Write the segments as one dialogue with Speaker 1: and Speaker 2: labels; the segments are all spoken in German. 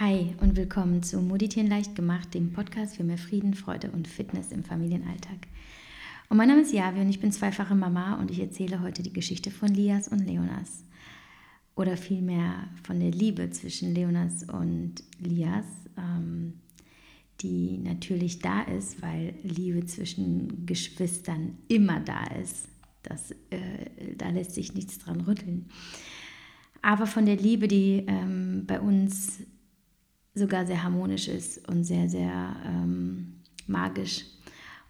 Speaker 1: Hi und willkommen zu Moditieren leicht gemacht, dem Podcast für mehr Frieden, Freude und Fitness im Familienalltag. Und mein Name ist Javi und ich bin zweifache Mama und ich erzähle heute die Geschichte von Lias und Leonas. Oder vielmehr von der Liebe zwischen Leonas und Lias, ähm, die natürlich da ist, weil Liebe zwischen Geschwistern immer da ist. Das, äh, da lässt sich nichts dran rütteln. Aber von der Liebe, die ähm, bei uns sogar sehr harmonisch ist und sehr, sehr ähm, magisch.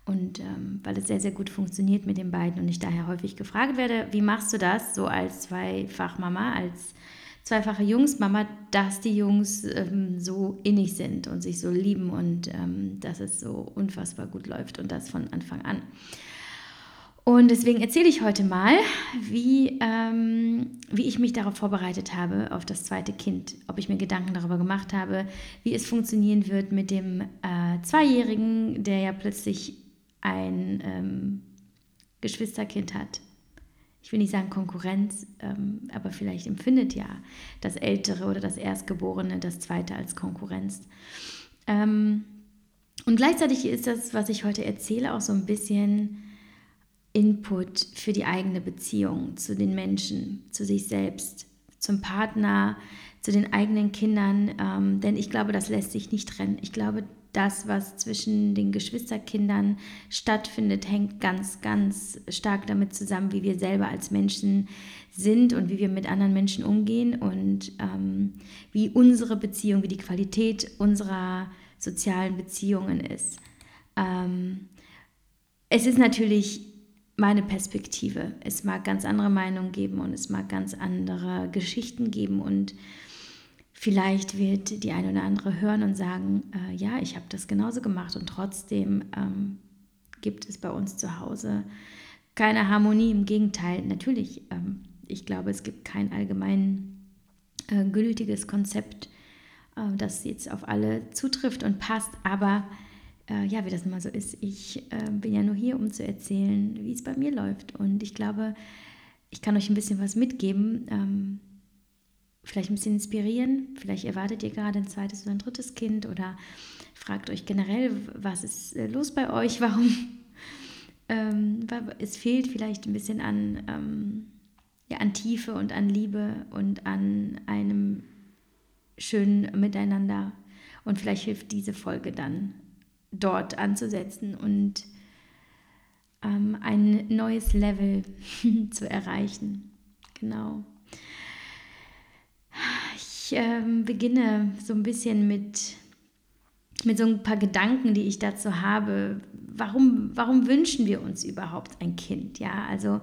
Speaker 1: Und ähm, weil es sehr, sehr gut funktioniert mit den beiden und ich daher häufig gefragt werde, wie machst du das so als Zweifachmama, als zweifache Jungsmama, dass die Jungs ähm, so innig sind und sich so lieben und ähm, dass es so unfassbar gut läuft und das von Anfang an. Und deswegen erzähle ich heute mal, wie, ähm, wie ich mich darauf vorbereitet habe, auf das zweite Kind. Ob ich mir Gedanken darüber gemacht habe, wie es funktionieren wird mit dem äh, Zweijährigen, der ja plötzlich ein ähm, Geschwisterkind hat. Ich will nicht sagen Konkurrenz, ähm, aber vielleicht empfindet ja das Ältere oder das Erstgeborene das Zweite als Konkurrenz. Ähm, und gleichzeitig ist das, was ich heute erzähle, auch so ein bisschen Input für die eigene Beziehung zu den Menschen, zu sich selbst, zum Partner, zu den eigenen Kindern. Ähm, denn ich glaube, das lässt sich nicht trennen. Ich glaube, das, was zwischen den Geschwisterkindern stattfindet, hängt ganz, ganz stark damit zusammen, wie wir selber als Menschen sind und wie wir mit anderen Menschen umgehen und ähm, wie unsere Beziehung, wie die Qualität unserer sozialen Beziehungen ist. Ähm, es ist natürlich meine Perspektive. Es mag ganz andere Meinungen geben und es mag ganz andere Geschichten geben und vielleicht wird die eine oder andere hören und sagen, äh, ja, ich habe das genauso gemacht und trotzdem ähm, gibt es bei uns zu Hause keine Harmonie. Im Gegenteil, natürlich, ähm, ich glaube, es gibt kein allgemein äh, gültiges Konzept, äh, das jetzt auf alle zutrifft und passt, aber äh, ja, wie das immer so ist, ich äh, bin ja nur hier, um zu erzählen, wie es bei mir läuft. Und ich glaube, ich kann euch ein bisschen was mitgeben, ähm, vielleicht ein bisschen inspirieren. Vielleicht erwartet ihr gerade ein zweites oder ein drittes Kind oder fragt euch generell, was ist äh, los bei euch, warum ähm, es fehlt vielleicht ein bisschen an, ähm, ja, an Tiefe und an Liebe und an einem schönen Miteinander. Und vielleicht hilft diese Folge dann dort anzusetzen und ähm, ein neues Level zu erreichen. Genau. Ich ähm, beginne so ein bisschen mit, mit so ein paar Gedanken, die ich dazu habe. Warum, warum wünschen wir uns überhaupt ein Kind? Ja, also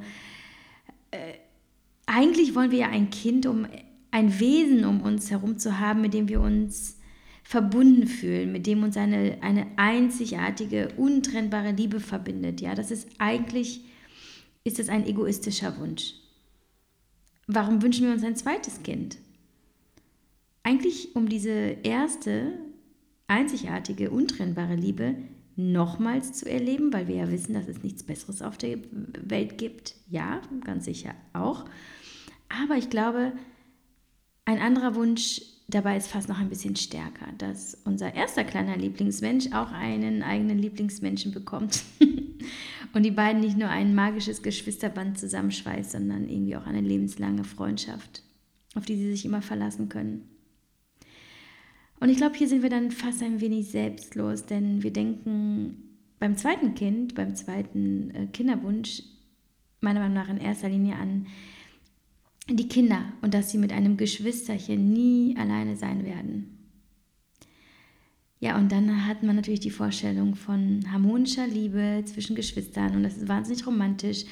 Speaker 1: äh, eigentlich wollen wir ja ein Kind, um ein Wesen um uns herum zu haben, mit dem wir uns verbunden fühlen, mit dem uns eine, eine einzigartige, untrennbare Liebe verbindet. Ja, das ist eigentlich, ist es ein egoistischer Wunsch. Warum wünschen wir uns ein zweites Kind? Eigentlich um diese erste, einzigartige, untrennbare Liebe nochmals zu erleben, weil wir ja wissen, dass es nichts Besseres auf der Welt gibt. Ja, ganz sicher auch. Aber ich glaube, ein anderer Wunsch Dabei ist fast noch ein bisschen stärker, dass unser erster kleiner Lieblingsmensch auch einen eigenen Lieblingsmenschen bekommt. und die beiden nicht nur ein magisches Geschwisterband zusammenschweißt, sondern irgendwie auch eine lebenslange Freundschaft, auf die sie sich immer verlassen können. Und ich glaube, hier sind wir dann fast ein wenig selbstlos, denn wir denken beim zweiten Kind, beim zweiten äh, Kinderwunsch, meiner Meinung nach in erster Linie an die Kinder und dass sie mit einem Geschwisterchen nie alleine sein werden. Ja, und dann hat man natürlich die Vorstellung von harmonischer Liebe zwischen Geschwistern und das ist wahnsinnig romantisch.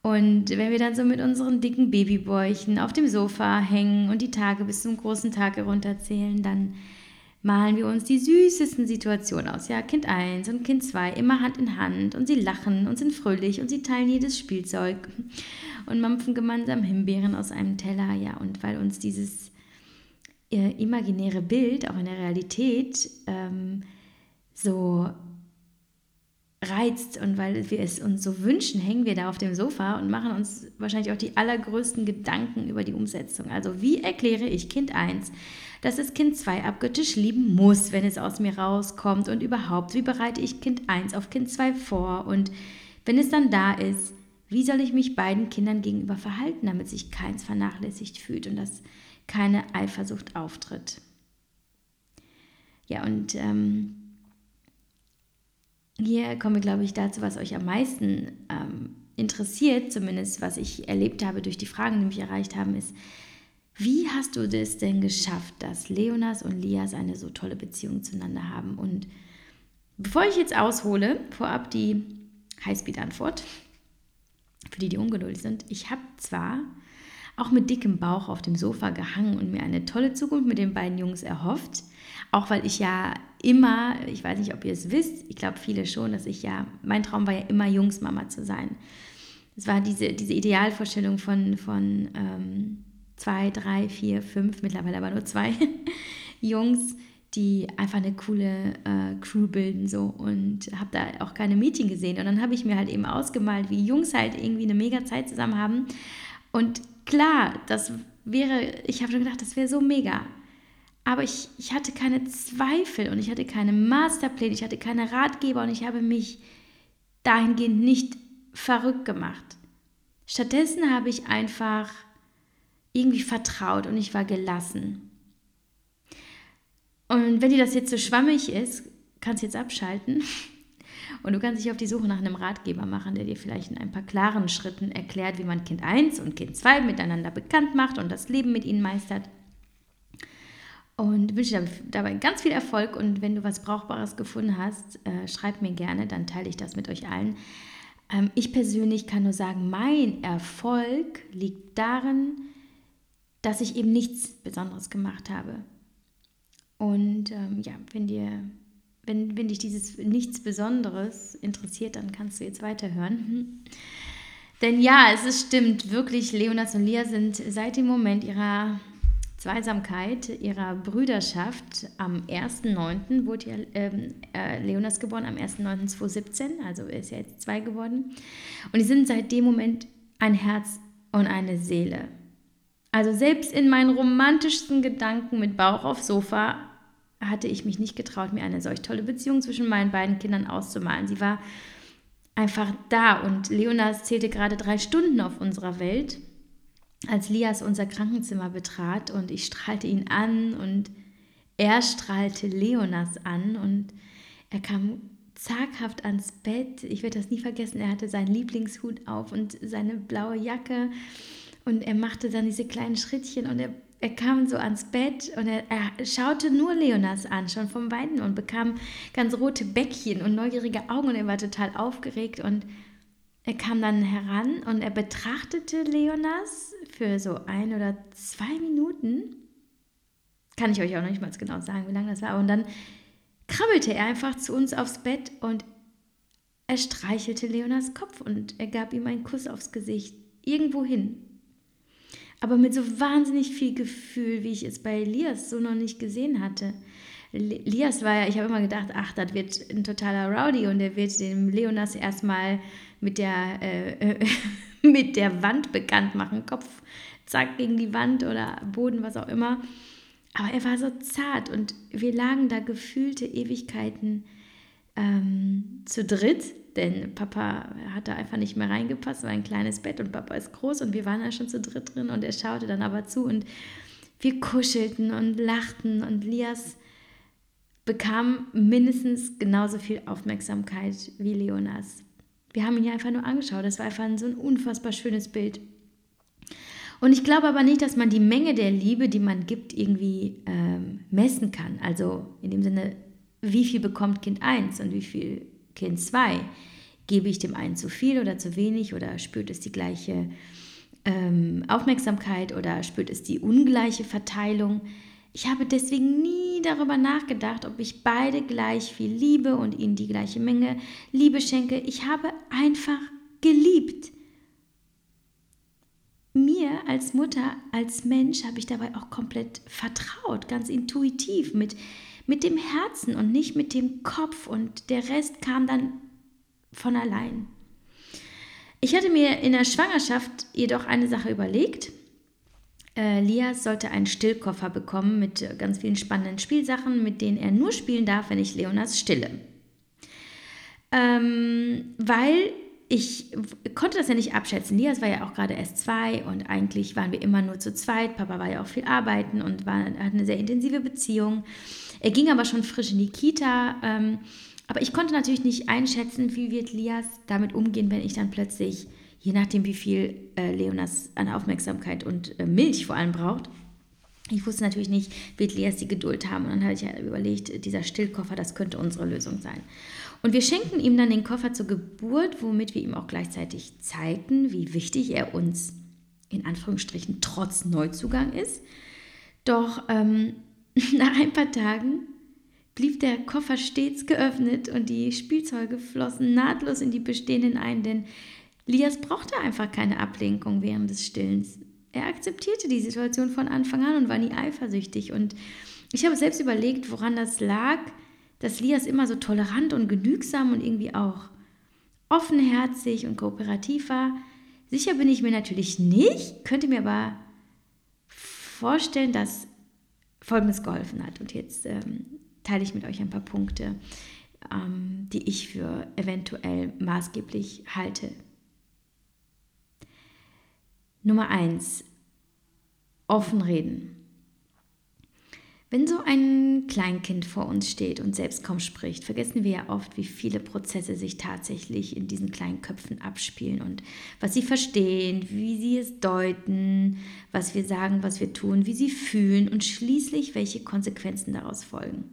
Speaker 1: Und wenn wir dann so mit unseren dicken Babybäuchen auf dem Sofa hängen und die Tage bis zum großen Tag herunterzählen, dann malen wir uns die süßesten Situationen aus. Ja, Kind 1 und Kind 2 immer Hand in Hand und sie lachen und sind fröhlich und sie teilen jedes Spielzeug und mampfen gemeinsam Himbeeren aus einem Teller. Ja, und weil uns dieses äh, imaginäre Bild auch in der Realität ähm, so reizt und weil wir es uns so wünschen, hängen wir da auf dem Sofa und machen uns wahrscheinlich auch die allergrößten Gedanken über die Umsetzung. Also wie erkläre ich Kind 1, dass es Kind 2 abgöttisch lieben muss, wenn es aus mir rauskommt und überhaupt, wie bereite ich Kind 1 auf Kind 2 vor und wenn es dann da ist, wie soll ich mich beiden Kindern gegenüber verhalten, damit sich keins vernachlässigt fühlt und dass keine Eifersucht auftritt. Ja, und ähm, hier kommen wir, glaube ich, dazu, was euch am meisten ähm, interessiert, zumindest was ich erlebt habe durch die Fragen, die mich erreicht haben, ist, wie hast du das denn geschafft, dass Leonas und Lias eine so tolle Beziehung zueinander haben? Und bevor ich jetzt aushole, vorab die Highspeed-Antwort, für die, die ungeduldig sind. Ich habe zwar auch mit dickem Bauch auf dem Sofa gehangen und mir eine tolle Zukunft mit den beiden Jungs erhofft, auch weil ich ja immer, ich weiß nicht, ob ihr es wisst, ich glaube viele schon, dass ich ja, mein Traum war ja immer Jungsmama zu sein. Es war diese, diese Idealvorstellung von, von ähm, zwei, drei, vier, fünf, mittlerweile aber nur zwei Jungs, die einfach eine coole äh, Crew bilden so und habe da auch keine Mädchen gesehen und dann habe ich mir halt eben ausgemalt, wie Jungs halt irgendwie eine mega Zeit zusammen haben und klar, das wäre, ich habe schon gedacht, das wäre so mega, aber ich, ich hatte keine Zweifel und ich hatte keine Masterpläne, ich hatte keine Ratgeber und ich habe mich dahingehend nicht verrückt gemacht. Stattdessen habe ich einfach irgendwie vertraut und ich war gelassen. Und wenn dir das jetzt so schwammig ist, kannst du jetzt abschalten und du kannst dich auf die Suche nach einem Ratgeber machen, der dir vielleicht in ein paar klaren Schritten erklärt, wie man Kind 1 und Kind 2 miteinander bekannt macht und das Leben mit ihnen meistert und wünsche dir dabei ganz viel Erfolg. Und wenn du was Brauchbares gefunden hast, äh, schreib mir gerne, dann teile ich das mit euch allen. Ähm, ich persönlich kann nur sagen, mein Erfolg liegt darin, dass ich eben nichts Besonderes gemacht habe. Und ähm, ja, wenn dir, wenn, wenn dich dieses nichts Besonderes interessiert, dann kannst du jetzt weiterhören. Denn ja, es ist stimmt, wirklich, Leonas und Lia sind seit dem Moment ihrer Zweisamkeit ihrer Brüderschaft am 1.9. wurde ja ähm, äh, Leonas geboren, am 1.9.2017, also ist ja jetzt zwei geworden. Und die sind seit dem Moment ein Herz und eine Seele. Also selbst in meinen romantischsten Gedanken mit Bauch aufs Sofa hatte ich mich nicht getraut, mir eine solch tolle Beziehung zwischen meinen beiden Kindern auszumalen. Sie war einfach da und Leonas zählte gerade drei Stunden auf unserer Welt als Lias unser Krankenzimmer betrat und ich strahlte ihn an und er strahlte Leonas an und er kam zaghaft ans Bett. Ich werde das nie vergessen. Er hatte seinen Lieblingshut auf und seine blaue Jacke und er machte dann diese kleinen Schrittchen und er, er kam so ans Bett und er, er schaute nur Leonas an, schon vom Weinen und bekam ganz rote Bäckchen und neugierige Augen und er war total aufgeregt und er kam dann heran und er betrachtete Leonas für so ein oder zwei Minuten. Kann ich euch auch noch nicht mal genau sagen, wie lange das war. Und dann krabbelte er einfach zu uns aufs Bett und er streichelte Leonas Kopf und er gab ihm einen Kuss aufs Gesicht, irgendwo hin. Aber mit so wahnsinnig viel Gefühl, wie ich es bei Elias so noch nicht gesehen hatte. Elias war ja, ich habe immer gedacht, ach, das wird ein totaler Rowdy und er wird dem Leonas erstmal mit der, äh, mit der Wand bekannt machen. Kopf, zack, gegen die Wand oder Boden, was auch immer. Aber er war so zart und wir lagen da gefühlte Ewigkeiten ähm, zu dritt, denn Papa hat da einfach nicht mehr reingepasst, war ein kleines Bett und Papa ist groß und wir waren da schon zu dritt drin und er schaute dann aber zu und wir kuschelten und lachten und Lias bekam mindestens genauso viel Aufmerksamkeit wie Leonas. Wir haben ihn ja einfach nur angeschaut. Das war einfach so ein unfassbar schönes Bild. Und ich glaube aber nicht, dass man die Menge der Liebe, die man gibt, irgendwie ähm, messen kann. Also in dem Sinne, wie viel bekommt Kind 1 und wie viel Kind 2? Gebe ich dem einen zu viel oder zu wenig oder spürt es die gleiche ähm, Aufmerksamkeit oder spürt es die ungleiche Verteilung? Ich habe deswegen nie darüber nachgedacht, ob ich beide gleich viel liebe und ihnen die gleiche Menge Liebe schenke. Ich habe einfach geliebt. Mir als Mutter, als Mensch habe ich dabei auch komplett vertraut, ganz intuitiv, mit, mit dem Herzen und nicht mit dem Kopf. Und der Rest kam dann von allein. Ich hatte mir in der Schwangerschaft jedoch eine Sache überlegt. Äh, Lias sollte einen Stillkoffer bekommen mit ganz vielen spannenden Spielsachen, mit denen er nur spielen darf, wenn ich Leonas stille. Ähm, weil ich konnte das ja nicht abschätzen. Lias war ja auch gerade erst zwei und eigentlich waren wir immer nur zu zweit. Papa war ja auch viel arbeiten und war, hat eine sehr intensive Beziehung. Er ging aber schon frisch in die Kita. Ähm, aber ich konnte natürlich nicht einschätzen, wie wird Lias damit umgehen, wenn ich dann plötzlich, je nachdem wie viel äh, Leonas an Aufmerksamkeit und äh, Milch vor allem braucht, ich wusste natürlich nicht, wird Lias die Geduld haben. Und dann habe ich ja überlegt, dieser Stillkoffer, das könnte unsere Lösung sein. Und wir schenken ihm dann den Koffer zur Geburt, womit wir ihm auch gleichzeitig zeigten, wie wichtig er uns in Anführungsstrichen trotz Neuzugang ist. Doch ähm, nach ein paar Tagen blieb der Koffer stets geöffnet und die Spielzeuge flossen nahtlos in die bestehenden ein, denn Lias brauchte einfach keine Ablenkung während des Stillens. Er akzeptierte die Situation von Anfang an und war nie eifersüchtig. Und ich habe selbst überlegt, woran das lag, dass Lias immer so tolerant und genügsam und irgendwie auch offenherzig und kooperativ war. Sicher bin ich mir natürlich nicht, könnte mir aber vorstellen, dass Folgendes geholfen hat. Und jetzt ähm, teile ich mit euch ein paar Punkte, ähm, die ich für eventuell maßgeblich halte. Nummer eins: Offen reden. Wenn so ein Kleinkind vor uns steht und selbst kaum spricht, vergessen wir ja oft, wie viele Prozesse sich tatsächlich in diesen kleinen Köpfen abspielen und was sie verstehen, wie sie es deuten, was wir sagen, was wir tun, wie sie fühlen und schließlich welche Konsequenzen daraus folgen.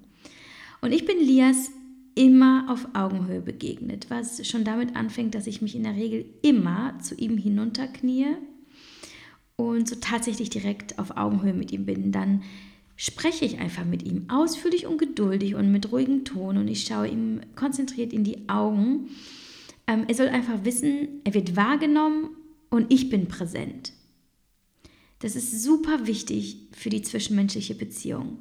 Speaker 1: Und ich bin Lias immer auf Augenhöhe begegnet, was schon damit anfängt, dass ich mich in der Regel immer zu ihm hinunterknie und so tatsächlich direkt auf Augenhöhe mit ihm bin. Dann spreche ich einfach mit ihm ausführlich und geduldig und mit ruhigem Ton und ich schaue ihm konzentriert in die Augen. Ähm, er soll einfach wissen, er wird wahrgenommen und ich bin präsent. Das ist super wichtig für die zwischenmenschliche Beziehung.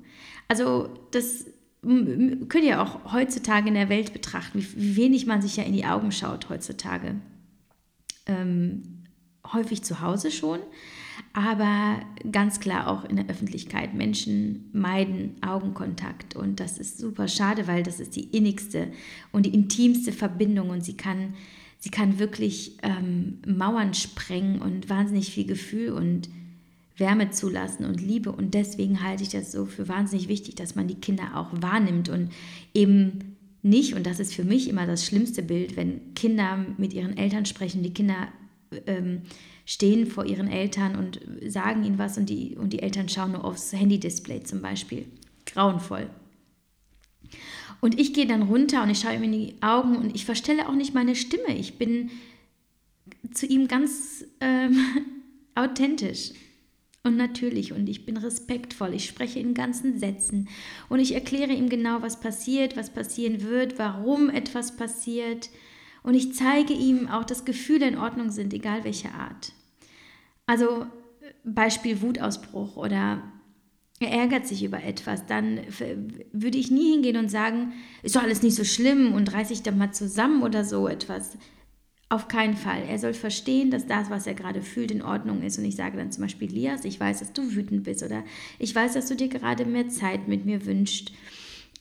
Speaker 1: Also das könnt ihr auch heutzutage in der Welt betrachten, wie wenig man sich ja in die Augen schaut heutzutage. Ähm, häufig zu Hause schon, aber ganz klar auch in der Öffentlichkeit. Menschen meiden Augenkontakt und das ist super schade, weil das ist die innigste und die intimste Verbindung und sie kann, sie kann wirklich ähm, Mauern sprengen und wahnsinnig viel Gefühl und Wärme zulassen und Liebe. Und deswegen halte ich das so für wahnsinnig wichtig, dass man die Kinder auch wahrnimmt und eben nicht, und das ist für mich immer das schlimmste Bild, wenn Kinder mit ihren Eltern sprechen, die Kinder ähm, stehen vor ihren Eltern und sagen ihnen was und die, und die Eltern schauen nur aufs Handy-Display zum Beispiel. Grauenvoll. Und ich gehe dann runter und ich schaue ihm in die Augen und ich verstelle auch nicht meine Stimme. Ich bin zu ihm ganz ähm, authentisch und natürlich und ich bin respektvoll. Ich spreche in ganzen Sätzen und ich erkläre ihm genau, was passiert, was passieren wird, warum etwas passiert. Und ich zeige ihm auch, dass Gefühle in Ordnung sind, egal welche Art. Also Beispiel Wutausbruch oder er ärgert sich über etwas, dann würde ich nie hingehen und sagen, ist doch alles nicht so schlimm und reiß dich doch mal zusammen oder so etwas. Auf keinen Fall. Er soll verstehen, dass das, was er gerade fühlt, in Ordnung ist. Und ich sage dann zum Beispiel, Lias, ich weiß, dass du wütend bist oder ich weiß, dass du dir gerade mehr Zeit mit mir wünschst.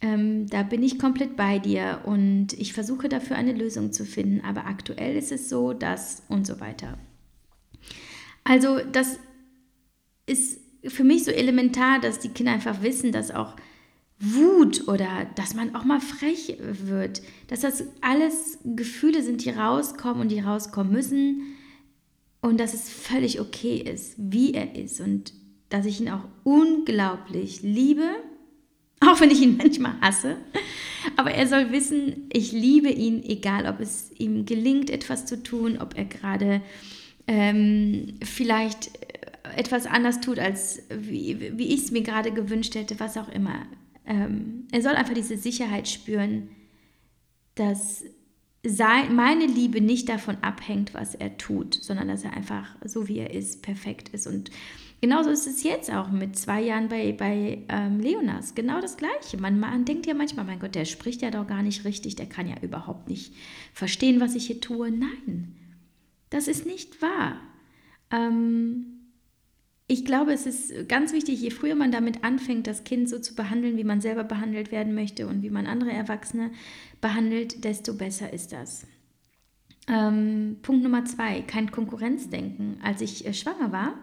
Speaker 1: Ähm, da bin ich komplett bei dir und ich versuche dafür eine Lösung zu finden. Aber aktuell ist es so, dass und so weiter. Also das ist für mich so elementar, dass die Kinder einfach wissen, dass auch Wut oder dass man auch mal frech wird, dass das alles Gefühle sind, die rauskommen und die rauskommen müssen und dass es völlig okay ist, wie er ist und dass ich ihn auch unglaublich liebe, auch wenn ich ihn manchmal hasse. Aber er soll wissen, ich liebe ihn, egal ob es ihm gelingt, etwas zu tun, ob er gerade ähm, vielleicht etwas anders tut, als wie, wie ich es mir gerade gewünscht hätte, was auch immer ähm, er soll einfach diese Sicherheit spüren, dass sein, meine Liebe nicht davon abhängt, was er tut, sondern dass er einfach so wie er ist, perfekt ist. Und Genauso ist es jetzt auch mit zwei Jahren bei, bei ähm, Leonas. Genau das Gleiche. Man, man denkt ja manchmal, mein Gott, der spricht ja doch gar nicht richtig, der kann ja überhaupt nicht verstehen, was ich hier tue. Nein, das ist nicht wahr. Ähm, ich glaube, es ist ganz wichtig, je früher man damit anfängt, das Kind so zu behandeln, wie man selber behandelt werden möchte und wie man andere Erwachsene behandelt, desto besser ist das. Ähm, Punkt Nummer zwei, kein Konkurrenzdenken. Als ich äh, schwanger war,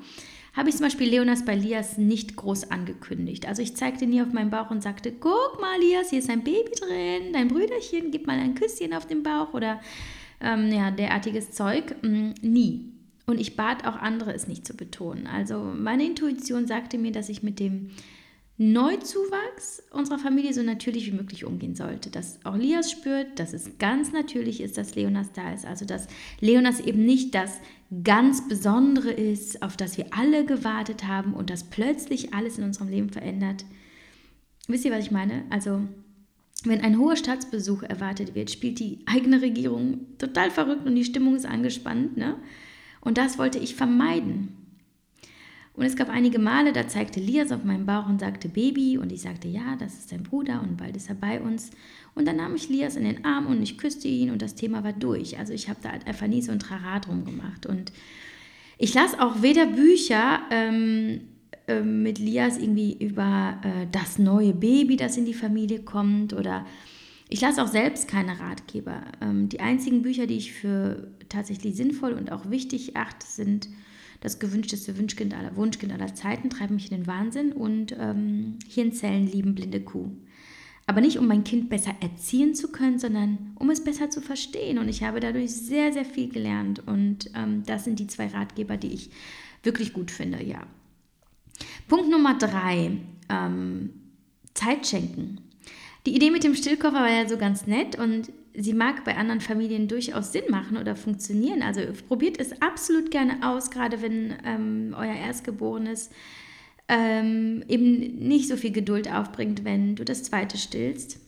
Speaker 1: habe ich zum Beispiel Leonas bei Lias nicht groß angekündigt. Also ich zeigte nie auf meinen Bauch und sagte, guck mal Lias, hier ist ein Baby drin, dein Brüderchen, gib mal ein Küsschen auf den Bauch oder ähm, ja, derartiges Zeug. Mm, nie. Und ich bat auch andere, es nicht zu betonen. Also meine Intuition sagte mir, dass ich mit dem Neuzuwachs unserer Familie so natürlich wie möglich umgehen sollte. Dass auch Lias spürt, dass es ganz natürlich ist, dass Leonas da ist. Also dass Leonas eben nicht das ganz Besondere ist, auf das wir alle gewartet haben und das plötzlich alles in unserem Leben verändert. Wisst ihr, was ich meine? Also wenn ein hoher Staatsbesuch erwartet wird, spielt die eigene Regierung total verrückt und die Stimmung ist angespannt. Ne? Und das wollte ich vermeiden. Und es gab einige Male, da zeigte Lias auf meinen Bauch und sagte Baby und ich sagte, ja, das ist dein Bruder und bald ist er bei uns. Und dann nahm ich Lias in den Arm und ich küsste ihn und das Thema war durch. Also ich habe da halt einfach nie so ein Trara drum gemacht. Und ich las auch weder Bücher ähm, äh, mit Lias irgendwie über äh, das neue Baby, das in die Familie kommt oder ich lasse auch selbst keine Ratgeber. Ähm, die einzigen Bücher, die ich für tatsächlich sinnvoll und auch wichtig achte, sind das gewünschteste Wunschkind aller, Wunschkind aller Zeiten, treibt mich in den Wahnsinn und ähm, Hirnzellen lieben blinde Kuh. Aber nicht, um mein Kind besser erziehen zu können, sondern um es besser zu verstehen. Und ich habe dadurch sehr, sehr viel gelernt. Und ähm, das sind die zwei Ratgeber, die ich wirklich gut finde, ja. Punkt Nummer drei, ähm, Zeit schenken. Die Idee mit dem Stillkoffer war ja so ganz nett und sie mag bei anderen Familien durchaus Sinn machen oder funktionieren. Also probiert es absolut gerne aus, gerade wenn ähm, euer Erstgeborenes ähm, eben nicht so viel Geduld aufbringt, wenn du das zweite stillst.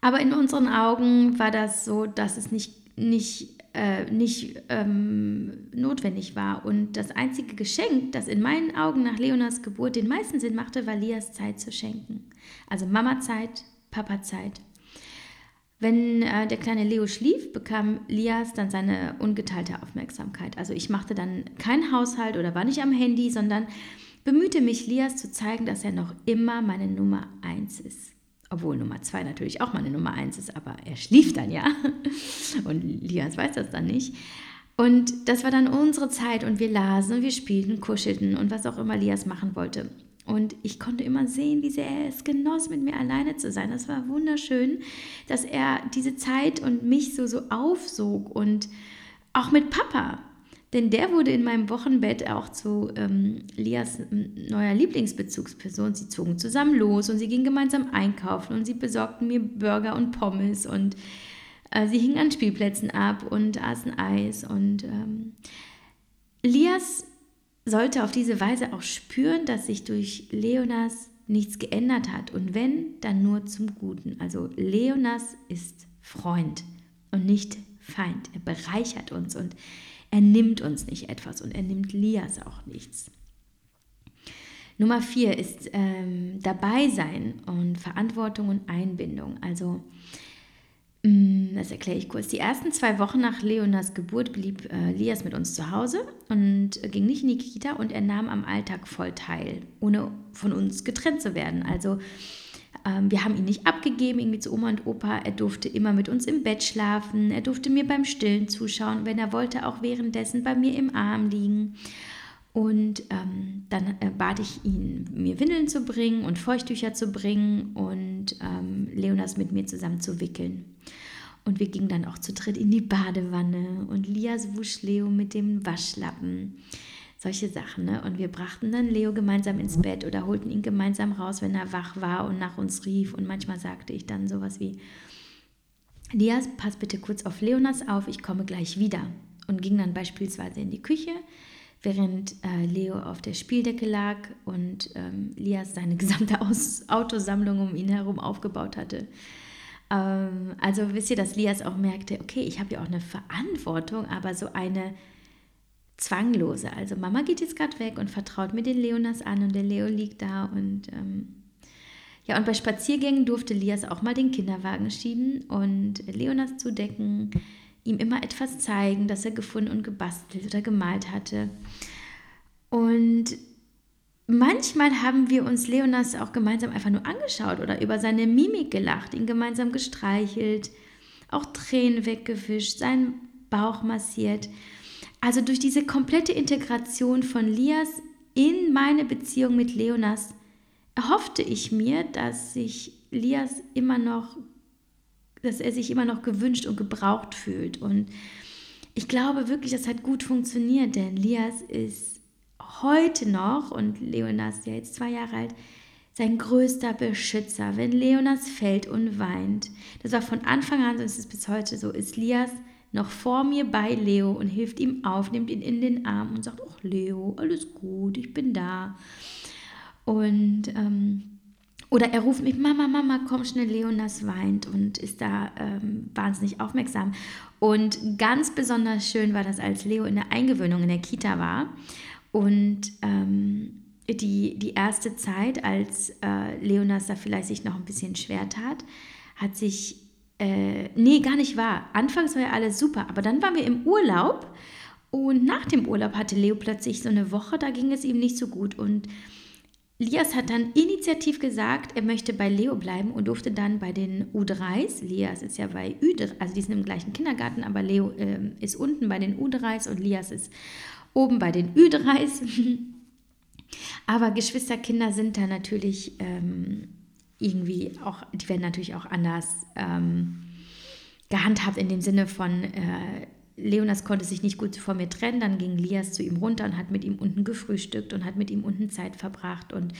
Speaker 1: Aber in unseren Augen war das so, dass es nicht, nicht äh, nicht ähm, notwendig war. Und das einzige Geschenk, das in meinen Augen nach Leonas Geburt den meisten Sinn machte, war Lias Zeit zu schenken. Also Mama-Zeit, Papa-Zeit. Wenn äh, der kleine Leo schlief, bekam Lias dann seine ungeteilte Aufmerksamkeit. Also ich machte dann keinen Haushalt oder war nicht am Handy, sondern bemühte mich, Lias zu zeigen, dass er noch immer meine Nummer eins ist. Obwohl Nummer zwei natürlich auch meine Nummer eins ist, aber er schlief dann ja. Und Lias weiß das dann nicht. Und das war dann unsere Zeit und wir lasen wir spielten, kuschelten und was auch immer Lias machen wollte. Und ich konnte immer sehen, wie sehr er es genoss, mit mir alleine zu sein. Das war wunderschön, dass er diese Zeit und mich so, so aufsog und auch mit Papa. Denn der wurde in meinem Wochenbett auch zu ähm, Lias neuer Lieblingsbezugsperson. Sie zogen zusammen los und sie gingen gemeinsam einkaufen und sie besorgten mir Burger und Pommes und äh, sie hingen an Spielplätzen ab und aßen Eis. Und ähm, Lias sollte auf diese Weise auch spüren, dass sich durch Leonas nichts geändert hat. Und wenn, dann nur zum Guten. Also Leonas ist Freund und nicht Feind. Er bereichert uns und er nimmt uns nicht etwas und er nimmt Lias auch nichts. Nummer vier ist ähm, dabei sein und Verantwortung und Einbindung. Also, das erkläre ich kurz. Die ersten zwei Wochen nach Leonas Geburt blieb äh, Lias mit uns zu Hause und ging nicht in die Kita und er nahm am Alltag voll teil, ohne von uns getrennt zu werden. Also, ähm, wir haben ihn nicht abgegeben, irgendwie zu Oma und Opa. Er durfte immer mit uns im Bett schlafen. Er durfte mir beim Stillen zuschauen. Wenn er wollte, auch währenddessen bei mir im Arm liegen. Und ähm, dann äh, bat ich ihn, mir Windeln zu bringen und Feuchttücher zu bringen und ähm, Leonas mit mir zusammen zu wickeln. Und wir gingen dann auch zu dritt in die Badewanne und Lias wusch Leo mit dem Waschlappen solche Sachen. Ne? Und wir brachten dann Leo gemeinsam ins Bett oder holten ihn gemeinsam raus, wenn er wach war und nach uns rief. Und manchmal sagte ich dann sowas wie, Lias, pass bitte kurz auf Leonas auf, ich komme gleich wieder. Und ging dann beispielsweise in die Küche, während äh, Leo auf der Spieldecke lag und ähm, Lias seine gesamte Aus Autosammlung um ihn herum aufgebaut hatte. Ähm, also wisst ihr, dass Lias auch merkte, okay, ich habe ja auch eine Verantwortung, aber so eine zwanglose. Also Mama geht jetzt gerade weg und vertraut mir den Leonas an und der Leo liegt da und ähm, ja, und bei Spaziergängen durfte Lias auch mal den Kinderwagen schieben und Leonas zudecken, ihm immer etwas zeigen, das er gefunden und gebastelt oder gemalt hatte. Und manchmal haben wir uns Leonas auch gemeinsam einfach nur angeschaut oder über seine Mimik gelacht, ihn gemeinsam gestreichelt, auch Tränen weggewischt, seinen Bauch massiert. Also durch diese komplette Integration von Lias in meine Beziehung mit Leonas erhoffte ich mir, dass sich Lias immer noch, dass er sich immer noch gewünscht und gebraucht fühlt. Und ich glaube wirklich, das hat gut funktioniert, denn Lias ist heute noch, und Leonas ist ja jetzt zwei Jahre alt, sein größter Beschützer. Wenn Leonas fällt und weint, das war von Anfang an, es ist bis heute so, ist Lias noch vor mir bei Leo und hilft ihm auf, nimmt ihn in den Arm und sagt, ach Leo, alles gut, ich bin da. Und ähm, oder er ruft mich, Mama, Mama, komm schnell, Leonas weint und ist da ähm, wahnsinnig aufmerksam. Und ganz besonders schön war das, als Leo in der Eingewöhnung in der Kita war und ähm, die, die erste Zeit, als äh, Leonas da vielleicht sich noch ein bisschen schwer tat, hat sich äh, nee, gar nicht wahr. Anfangs war ja alles super, aber dann waren wir im Urlaub und nach dem Urlaub hatte Leo plötzlich so eine Woche, da ging es ihm nicht so gut und Lias hat dann initiativ gesagt, er möchte bei Leo bleiben und durfte dann bei den U3s, Lias ist ja bei Ü3, also die sind im gleichen Kindergarten, aber Leo äh, ist unten bei den U3s und Lias ist oben bei den Ü3s. aber Geschwisterkinder sind da natürlich ähm, irgendwie auch, die werden natürlich auch anders ähm, gehandhabt in dem Sinne von, äh, Leonas konnte sich nicht gut vor mir trennen, dann ging Lias zu ihm runter und hat mit ihm unten gefrühstückt und hat mit ihm unten Zeit verbracht und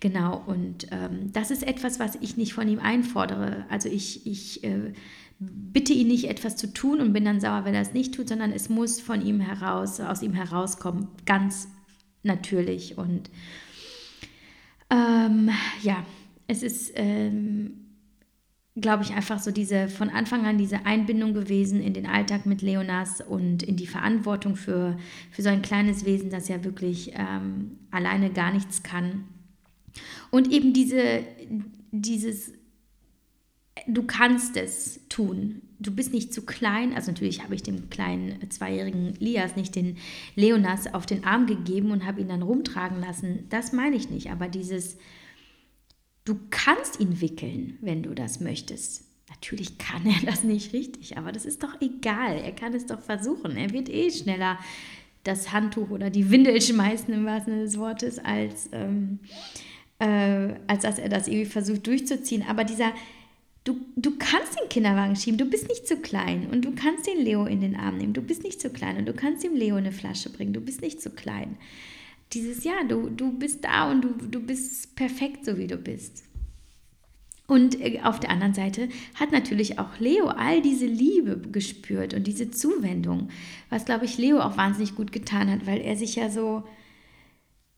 Speaker 1: genau, und ähm, das ist etwas, was ich nicht von ihm einfordere. Also ich, ich äh, bitte ihn nicht etwas zu tun und bin dann sauer, wenn er es nicht tut, sondern es muss von ihm heraus, aus ihm herauskommen, ganz natürlich und ähm, ja, es ist, ähm, glaube ich, einfach so diese von Anfang an diese Einbindung gewesen in den Alltag mit Leonas und in die Verantwortung für, für so ein kleines Wesen, das ja wirklich ähm, alleine gar nichts kann. Und eben diese, dieses, du kannst es tun. Du bist nicht zu klein. Also natürlich habe ich dem kleinen zweijährigen Lias nicht den Leonas auf den Arm gegeben und habe ihn dann rumtragen lassen. Das meine ich nicht. Aber dieses, Du kannst ihn wickeln, wenn du das möchtest. Natürlich kann er das nicht richtig, aber das ist doch egal. Er kann es doch versuchen. Er wird eh schneller das Handtuch oder die Windel schmeißen, im wahrsten Sinne des Wortes, als, ähm, äh, als dass er das irgendwie versucht durchzuziehen. Aber dieser, du, du kannst den Kinderwagen schieben, du bist nicht zu klein und du kannst den Leo in den Arm nehmen, du bist nicht zu klein und du kannst dem Leo eine Flasche bringen, du bist nicht zu klein dieses Ja, du, du bist da und du, du bist perfekt, so wie du bist. Und äh, auf der anderen Seite hat natürlich auch Leo all diese Liebe gespürt und diese Zuwendung, was, glaube ich, Leo auch wahnsinnig gut getan hat, weil er sich ja so,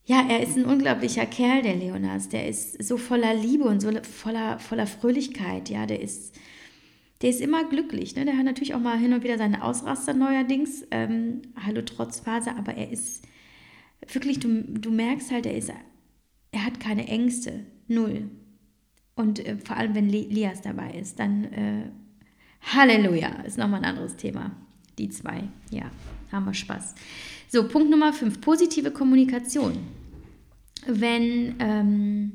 Speaker 1: ja, er ist ein unglaublicher Kerl, der Leonas, der ist so voller Liebe und so voller, voller Fröhlichkeit, ja, der ist, der ist immer glücklich, ne? der hat natürlich auch mal hin und wieder seine Ausraster neuerdings, ähm, Hallo Trotzphase, aber er ist, wirklich, du, du merkst halt, er ist, er hat keine Ängste, null. Und äh, vor allem, wenn Lias dabei ist, dann äh, Halleluja, ist nochmal ein anderes Thema. Die zwei, ja, haben wir Spaß. So, Punkt Nummer 5, positive Kommunikation. Wenn ähm,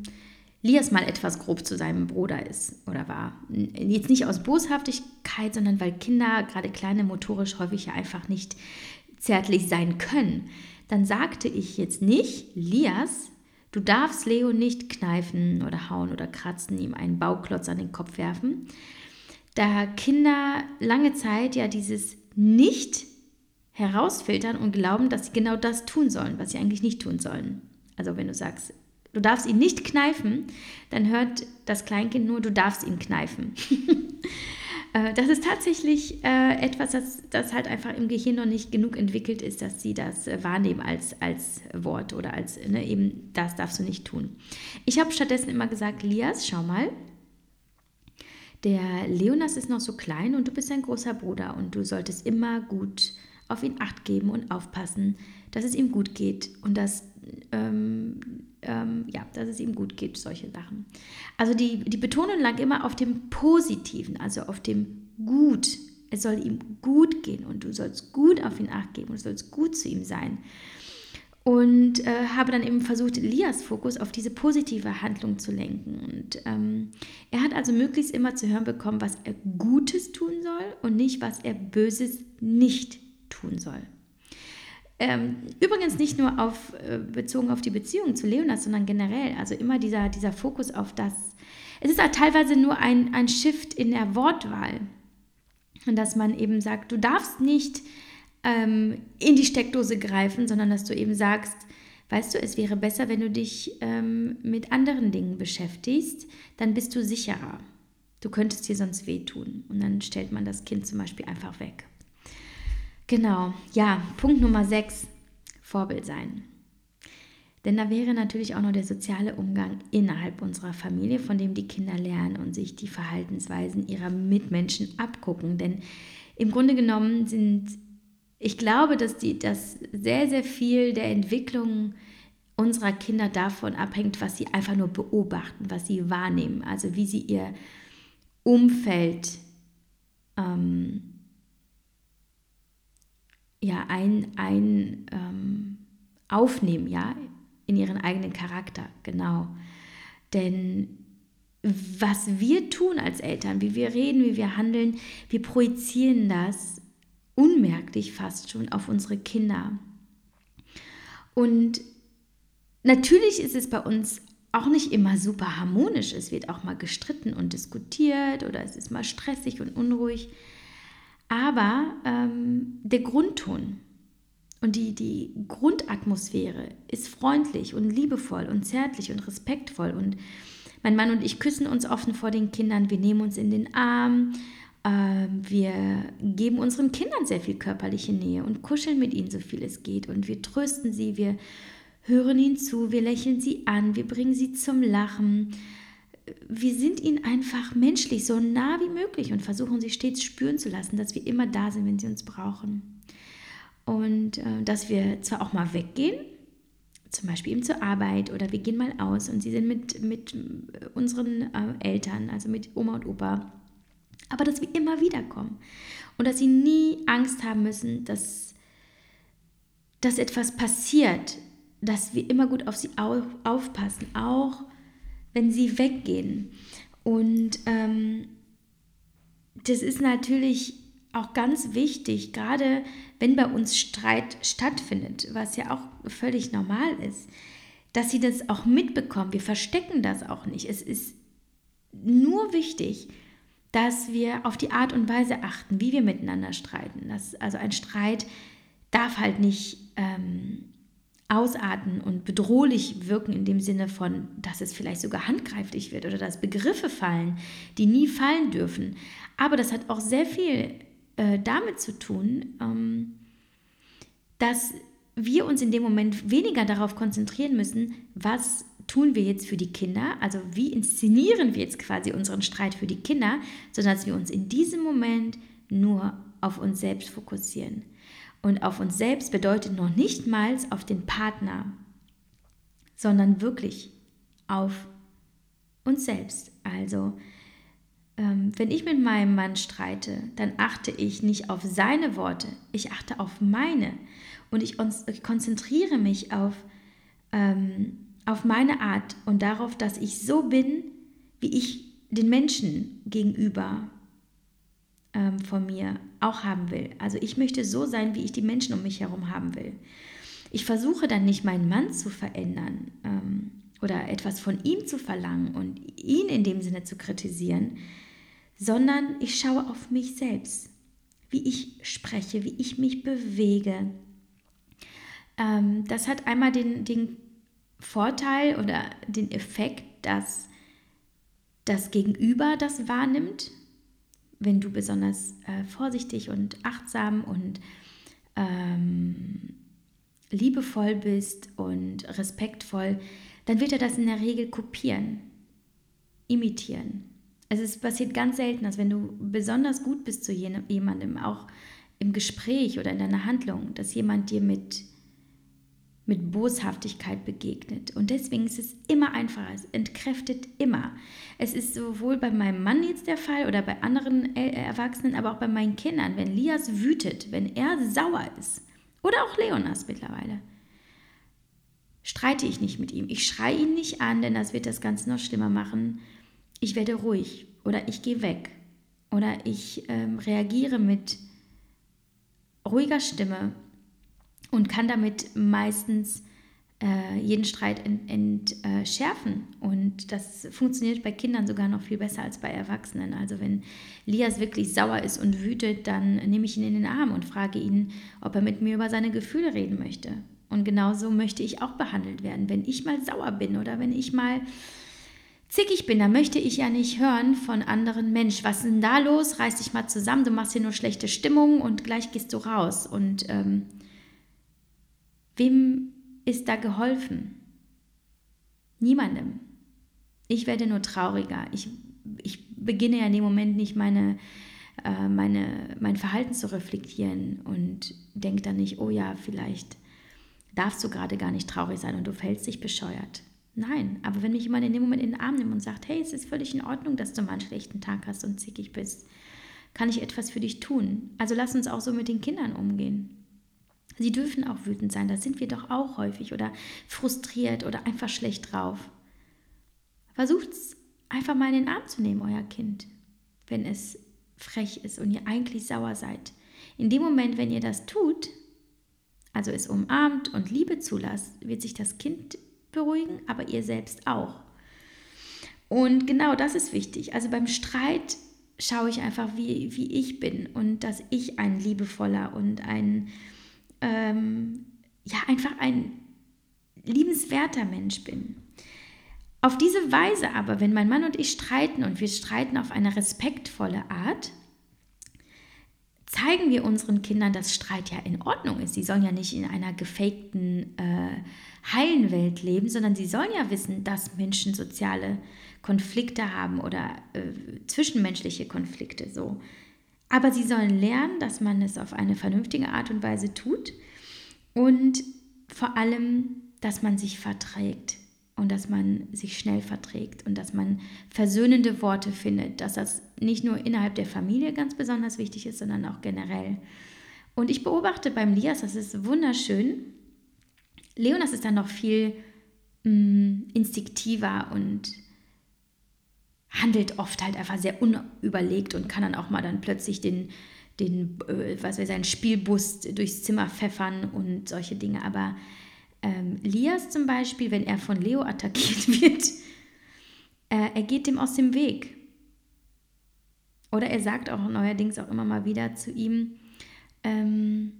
Speaker 1: Lias mal etwas grob zu seinem Bruder ist oder war, jetzt nicht aus Boshaftigkeit, sondern weil Kinder, gerade kleine motorisch, häufig ja einfach nicht zärtlich sein können, dann sagte ich jetzt nicht, Lias, du darfst Leo nicht kneifen oder hauen oder kratzen, ihm einen Bauklotz an den Kopf werfen. Da Kinder lange Zeit ja dieses nicht herausfiltern und glauben, dass sie genau das tun sollen, was sie eigentlich nicht tun sollen. Also wenn du sagst, du darfst ihn nicht kneifen, dann hört das Kleinkind nur, du darfst ihn kneifen. Äh, das ist tatsächlich äh, etwas, das, das, halt einfach im Gehirn noch nicht genug entwickelt ist, dass sie das äh, wahrnehmen als, als Wort oder als, ne, eben, das darfst du nicht tun. Ich habe stattdessen immer gesagt, Lias, schau mal, der Leonas ist noch so klein und du bist ein großer Bruder und du solltest immer gut auf ihn acht geben und aufpassen, dass es ihm gut geht und dass, ähm, ähm, ja, dass es ihm gut geht, solche Sachen. Also die, die Betonung lag immer auf dem Positiven, also auf dem Gut. Es soll ihm gut gehen und du sollst gut auf ihn acht geben und du sollst gut zu ihm sein und äh, habe dann eben versucht, Lias Fokus auf diese positive Handlung zu lenken. Und ähm, er hat also möglichst immer zu hören bekommen, was er Gutes tun soll und nicht, was er Böses nicht tun soll. Ähm, übrigens nicht nur auf, äh, bezogen auf die Beziehung zu Leonas, sondern generell. Also immer dieser, dieser Fokus auf das. Es ist halt teilweise nur ein, ein Shift in der Wortwahl. Und dass man eben sagt, du darfst nicht ähm, in die Steckdose greifen, sondern dass du eben sagst, weißt du, es wäre besser, wenn du dich ähm, mit anderen Dingen beschäftigst, dann bist du sicherer. Du könntest dir sonst wehtun. Und dann stellt man das Kind zum Beispiel einfach weg. Genau, ja, Punkt Nummer 6, Vorbild sein. Denn da wäre natürlich auch noch der soziale Umgang innerhalb unserer Familie, von dem die Kinder lernen und sich die Verhaltensweisen ihrer Mitmenschen abgucken. Denn im Grunde genommen sind ich glaube, dass, die, dass sehr, sehr viel der Entwicklung unserer Kinder davon abhängt, was sie einfach nur beobachten, was sie wahrnehmen, also wie sie ihr Umfeld ähm, ja, ein, ein ähm, aufnehmen, ja, in ihren eigenen Charakter, genau. Denn was wir tun als Eltern, wie wir reden, wie wir handeln, wir projizieren das unmerklich fast schon auf unsere Kinder. Und natürlich ist es bei uns auch nicht immer super harmonisch. Es wird auch mal gestritten und diskutiert oder es ist mal stressig und unruhig. Aber ähm, der Grundton und die, die Grundatmosphäre ist freundlich und liebevoll und zärtlich und respektvoll. Und mein Mann und ich küssen uns offen vor den Kindern, wir nehmen uns in den Arm ähm, wir geben unseren Kindern sehr viel körperliche Nähe und kuscheln mit ihnen so viel es geht. Und wir trösten sie, wir hören ihnen zu, wir lächeln sie an, wir bringen sie zum Lachen. Wir sind ihnen einfach menschlich so nah wie möglich und versuchen sie stets spüren zu lassen, dass wir immer da sind, wenn sie uns brauchen. Und äh, dass wir zwar auch mal weggehen, zum Beispiel eben zur Arbeit oder wir gehen mal aus und sie sind mit, mit unseren äh, Eltern, also mit Oma und Opa, aber dass wir immer wieder kommen und dass sie nie Angst haben müssen, dass, dass etwas passiert, dass wir immer gut auf sie auf, aufpassen, auch wenn sie weggehen. Und ähm, das ist natürlich auch ganz wichtig, gerade wenn bei uns Streit stattfindet, was ja auch völlig normal ist, dass sie das auch mitbekommen. Wir verstecken das auch nicht. Es ist nur wichtig, dass wir auf die Art und Weise achten, wie wir miteinander streiten. Das, also ein Streit darf halt nicht ähm, ausarten und bedrohlich wirken in dem Sinne von, dass es vielleicht sogar handgreiflich wird oder dass Begriffe fallen, die nie fallen dürfen. Aber das hat auch sehr viel äh, damit zu tun, ähm, dass wir uns in dem Moment weniger darauf konzentrieren müssen, was tun wir jetzt für die Kinder, also wie inszenieren wir jetzt quasi unseren Streit für die Kinder, sondern dass wir uns in diesem Moment nur auf uns selbst fokussieren. Und auf uns selbst bedeutet noch nicht mal auf den Partner, sondern wirklich auf uns selbst. Also, ähm, wenn ich mit meinem Mann streite, dann achte ich nicht auf seine Worte, ich achte auf meine. Und ich, ich konzentriere mich auf ähm, auf meine Art und darauf, dass ich so bin, wie ich den Menschen gegenüber ähm, von mir auch haben will. Also ich möchte so sein, wie ich die Menschen um mich herum haben will. Ich versuche dann nicht meinen Mann zu verändern ähm, oder etwas von ihm zu verlangen und ihn in dem Sinne zu kritisieren, sondern ich schaue auf mich selbst, wie ich spreche, wie ich mich bewege. Ähm, das hat einmal den, den Vorteil oder den Effekt, dass das Gegenüber das wahrnimmt, wenn du besonders äh, vorsichtig und achtsam und ähm, liebevoll bist und respektvoll, dann wird er das in der Regel kopieren, imitieren. Es ist, passiert ganz selten, dass wenn du besonders gut bist zu jemandem, auch im Gespräch oder in deiner Handlung, dass jemand dir mit, mit Boshaftigkeit begegnet. Und deswegen ist es immer einfacher, es entkräftet immer. Es ist sowohl bei meinem Mann jetzt der Fall oder bei anderen Erwachsenen, aber auch bei meinen Kindern. Wenn Lias wütet, wenn er sauer ist, oder auch Leonas mittlerweile, streite ich nicht mit ihm. Ich schreie ihn nicht an, denn das wird das Ganze noch schlimmer machen. Ich werde ruhig oder ich gehe weg oder ich ähm, reagiere mit ruhiger Stimme und kann damit meistens äh, jeden Streit entschärfen. Ent, äh, und das funktioniert bei Kindern sogar noch viel besser als bei Erwachsenen. Also wenn Lias wirklich sauer ist und wütet, dann nehme ich ihn in den Arm und frage ihn, ob er mit mir über seine Gefühle reden möchte. Und genauso möchte ich auch behandelt werden. Wenn ich mal sauer bin oder wenn ich mal zickig bin, dann möchte ich ja nicht hören von anderen, Mensch, was ist denn da los? Reiß dich mal zusammen, du machst hier nur schlechte Stimmung und gleich gehst du raus. Und ähm, wem ist da geholfen? Niemandem. Ich werde nur trauriger. Ich, ich beginne ja in dem Moment nicht meine, äh, meine, mein Verhalten zu reflektieren und denke dann nicht, oh ja, vielleicht darfst du gerade gar nicht traurig sein und du fällst dich bescheuert. Nein, aber wenn mich jemand in dem Moment in den Arm nimmt und sagt, hey, es ist völlig in Ordnung, dass du mal einen schlechten Tag hast und zickig bist, kann ich etwas für dich tun. Also lass uns auch so mit den Kindern umgehen. Sie dürfen auch wütend sein, da sind wir doch auch häufig oder frustriert oder einfach schlecht drauf. Versucht es einfach mal in den Arm zu nehmen, euer Kind, wenn es frech ist und ihr eigentlich sauer seid. In dem Moment, wenn ihr das tut, also es umarmt und Liebe zulasst, wird sich das Kind beruhigen, aber ihr selbst auch. Und genau das ist wichtig. Also beim Streit schaue ich einfach, wie, wie ich bin und dass ich ein liebevoller und ein, ähm, ja, einfach ein liebenswerter Mensch bin. Auf diese Weise aber, wenn mein Mann und ich streiten und wir streiten auf eine respektvolle Art, zeigen wir unseren Kindern, dass Streit ja in Ordnung ist. Sie sollen ja nicht in einer gefakten, äh, heilen Welt leben, sondern sie sollen ja wissen, dass Menschen soziale Konflikte haben oder äh, zwischenmenschliche Konflikte so. Aber sie sollen lernen, dass man es auf eine vernünftige Art und Weise tut und vor allem, dass man sich verträgt und dass man sich schnell verträgt und dass man versöhnende Worte findet, dass das nicht nur innerhalb der Familie ganz besonders wichtig ist, sondern auch generell. Und ich beobachte beim Lias, das ist wunderschön. Leonas ist dann noch viel mh, mm, instinktiver und handelt oft halt einfach sehr unüberlegt und kann dann auch mal dann plötzlich den, den äh, was weiß ich, einen Spielbus durchs Zimmer pfeffern und solche Dinge. Aber ähm, Lias zum Beispiel, wenn er von Leo attackiert wird, äh, er geht dem aus dem Weg. Oder er sagt auch neuerdings auch immer mal wieder zu ihm, ähm,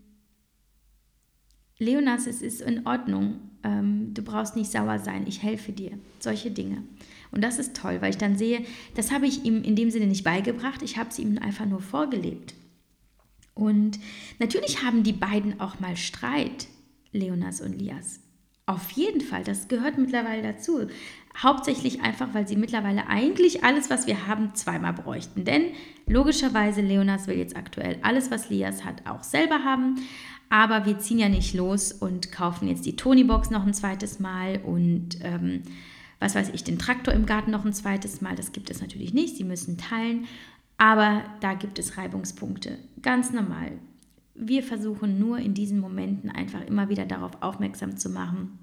Speaker 1: Leonas, es ist in Ordnung, ähm, du brauchst nicht sauer sein, ich helfe dir. Solche Dinge. Und das ist toll, weil ich dann sehe, das habe ich ihm in dem Sinne nicht beigebracht, ich habe es ihm einfach nur vorgelebt. Und natürlich haben die beiden auch mal Streit. Leonas und Lias. Auf jeden Fall, das gehört mittlerweile dazu. Hauptsächlich einfach, weil sie mittlerweile eigentlich alles, was wir haben, zweimal bräuchten. Denn logischerweise, Leonas will jetzt aktuell alles, was Lias hat, auch selber haben. Aber wir ziehen ja nicht los und kaufen jetzt die Tony-Box noch ein zweites Mal und ähm, was weiß ich, den Traktor im Garten noch ein zweites Mal. Das gibt es natürlich nicht. Sie müssen teilen. Aber da gibt es Reibungspunkte. Ganz normal wir versuchen nur in diesen Momenten einfach immer wieder darauf aufmerksam zu machen,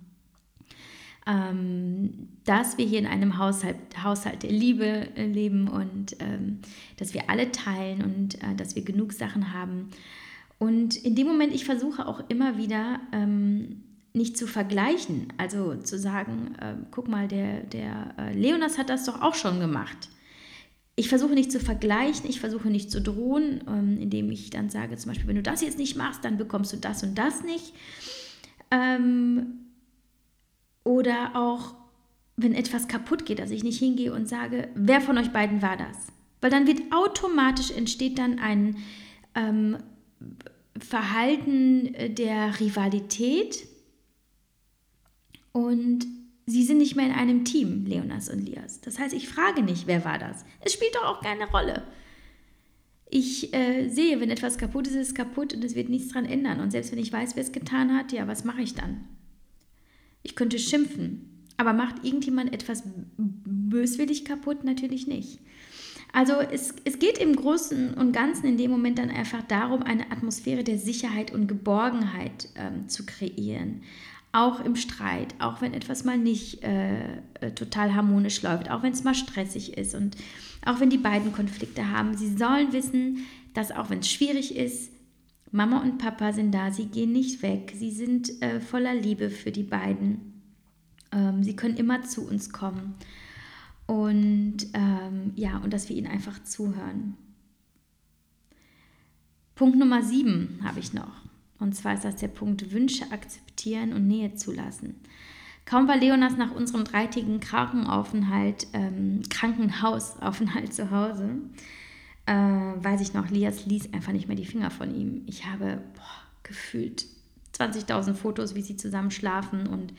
Speaker 1: ähm, dass wir hier in einem Haushalt, Haushalt der Liebe äh, leben und ähm, dass wir alle teilen und äh, dass wir genug Sachen haben. Und in dem Moment, ich versuche auch immer wieder ähm, nicht zu vergleichen, also zu sagen, äh, guck mal, der, der äh, Leonas hat das doch auch schon gemacht ich versuche nicht zu vergleichen, ich versuche nicht zu drohen, ähm, indem ich dann sage, zum Beispiel, wenn du das jetzt nicht machst, dann bekommst du das und das nicht. Ähm, oder auch, wenn etwas kaputt geht, dass ich nicht hingehe und sage, wer von euch beiden war das? Weil dann wird automatisch entsteht dann ein ähm, Verhalten der Rivalität und Sie sind nicht mehr in einem Team, Leonas und Lias. Das heißt, ich frage nicht, wer war das. Es spielt doch auch keine Rolle. Ich äh, sehe, wenn etwas kaputt ist, ist es kaputt und es wird nichts daran ändern. Und selbst wenn ich weiß, wer es getan hat, ja, was mache ich dann? Ich könnte schimpfen. Aber macht irgendjemand etwas böswillig kaputt? Natürlich nicht. Also es, es geht im Großen und Ganzen in dem Moment dann einfach darum, eine Atmosphäre der Sicherheit und Geborgenheit ähm, zu kreieren. Auch im Streit, auch wenn etwas mal nicht äh, äh total harmonisch läuft, auch wenn es mal stressig ist und auch wenn die beiden Konflikte haben. Sie sollen wissen, dass auch wenn es schwierig ist, Mama und Papa sind da, sie gehen nicht weg, sie sind äh, voller Liebe für die beiden. Ähm, sie können immer zu uns kommen. Und ähm, ja, und dass wir ihnen einfach zuhören. Punkt Nummer sieben habe ich noch. Und zwar ist das der Punkt Wünsche akzeptieren und Nähe zulassen. Kaum war Leonas nach unserem dreitägigen Krankenaufenthalt, ähm, Krankenhausaufenthalt zu Hause, äh, weiß ich noch, Lias ließ einfach nicht mehr die Finger von ihm. Ich habe boah, gefühlt 20.000 Fotos, wie sie zusammen schlafen und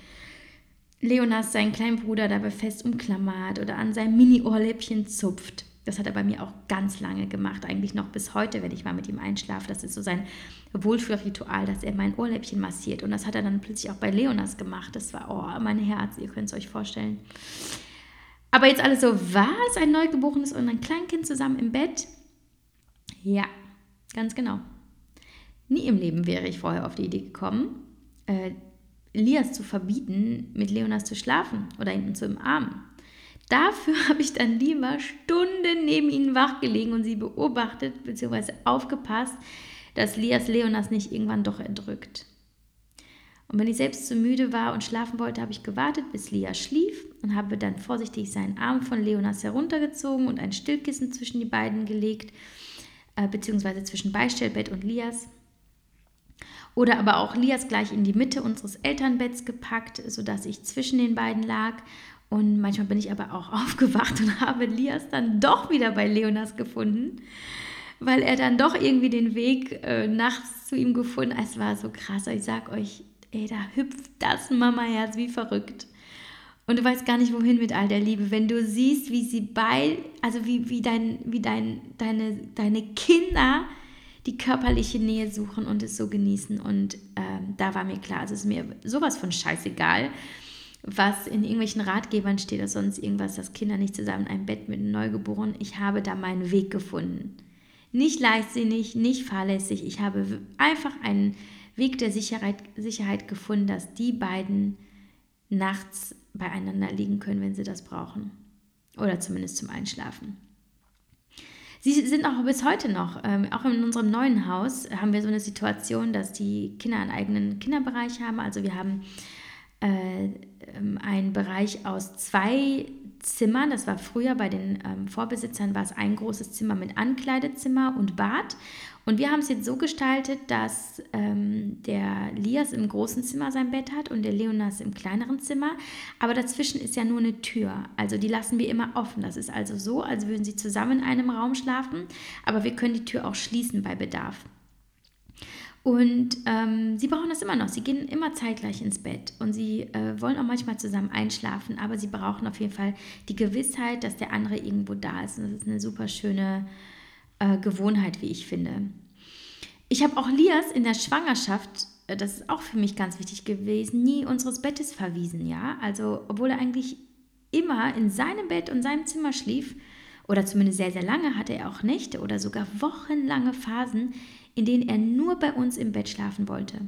Speaker 1: Leonas seinen kleinen Bruder dabei fest umklammert oder an seinem Mini-Ohrläppchen zupft. Das hat er bei mir auch ganz lange gemacht, eigentlich noch bis heute, wenn ich mal mit ihm einschlafe. Das ist so sein Wohlfühlritual, dass er mein Ohrläppchen massiert. Und das hat er dann plötzlich auch bei Leonas gemacht. Das war, oh, mein Herz, ihr könnt es euch vorstellen. Aber jetzt alles so, was? Ein Neugeborenes und ein Kleinkind zusammen im Bett? Ja, ganz genau. Nie im Leben wäre ich vorher auf die Idee gekommen, äh, Elias zu verbieten, mit Leonas zu schlafen oder ihn zu umarmen. Dafür habe ich dann lieber Stunden neben ihnen wachgelegen und sie beobachtet bzw. aufgepasst, dass Lias Leonas nicht irgendwann doch erdrückt. Und wenn ich selbst zu müde war und schlafen wollte, habe ich gewartet, bis Lia schlief und habe dann vorsichtig seinen Arm von Leonas heruntergezogen und ein Stillkissen zwischen die beiden gelegt, äh, beziehungsweise zwischen Beistellbett und Lias. Oder aber auch Lias gleich in die Mitte unseres Elternbetts gepackt, sodass ich zwischen den beiden lag. Und manchmal bin ich aber auch aufgewacht und habe Lias dann doch wieder bei Leonas gefunden, weil er dann doch irgendwie den Weg äh, nachts zu ihm gefunden hat. Es war so krass. Ich sag euch, ey, da hüpft das Mama-Herz wie verrückt. Und du weißt gar nicht, wohin mit all der Liebe. Wenn du siehst, wie sie bei, also wie, wie, dein, wie dein, deine, deine Kinder die körperliche Nähe suchen und es so genießen. Und ähm, da war mir klar, es ist mir sowas von scheißegal, was in irgendwelchen Ratgebern steht oder sonst irgendwas, dass Kinder nicht zusammen in einem Bett mit einem Neugeborenen. Ich habe da meinen Weg gefunden. Nicht leichtsinnig, nicht fahrlässig. Ich habe einfach einen Weg der Sicherheit, Sicherheit gefunden, dass die beiden nachts beieinander liegen können, wenn sie das brauchen. Oder zumindest zum Einschlafen. Sie sind auch bis heute noch, ähm, auch in unserem neuen Haus haben wir so eine Situation, dass die Kinder einen eigenen Kinderbereich haben. Also wir haben äh, ähm, einen Bereich aus zwei Zimmern. Das war früher bei den ähm, Vorbesitzern, war es ein großes Zimmer mit Ankleidezimmer und Bad. Und wir haben es jetzt so gestaltet, dass ähm, der Lias im großen Zimmer sein Bett hat und der Leonas im kleineren Zimmer. Aber dazwischen ist ja nur eine Tür. Also die lassen wir immer offen. Das ist also so, als würden sie zusammen in einem Raum schlafen. Aber wir können die Tür auch schließen bei Bedarf. Und ähm, sie brauchen das immer noch. Sie gehen immer zeitgleich ins Bett und sie äh, wollen auch manchmal zusammen einschlafen, aber sie brauchen auf jeden Fall die Gewissheit, dass der andere irgendwo da ist. Und das ist eine super schöne äh, Gewohnheit, wie ich finde. Ich habe auch Lias in der Schwangerschaft, äh, das ist auch für mich ganz wichtig gewesen, nie unseres Bettes verwiesen, ja. Also, obwohl er eigentlich immer in seinem Bett und seinem Zimmer schlief, oder zumindest sehr, sehr lange hatte er auch Nächte oder sogar wochenlange Phasen, in denen er nur bei uns im Bett schlafen wollte.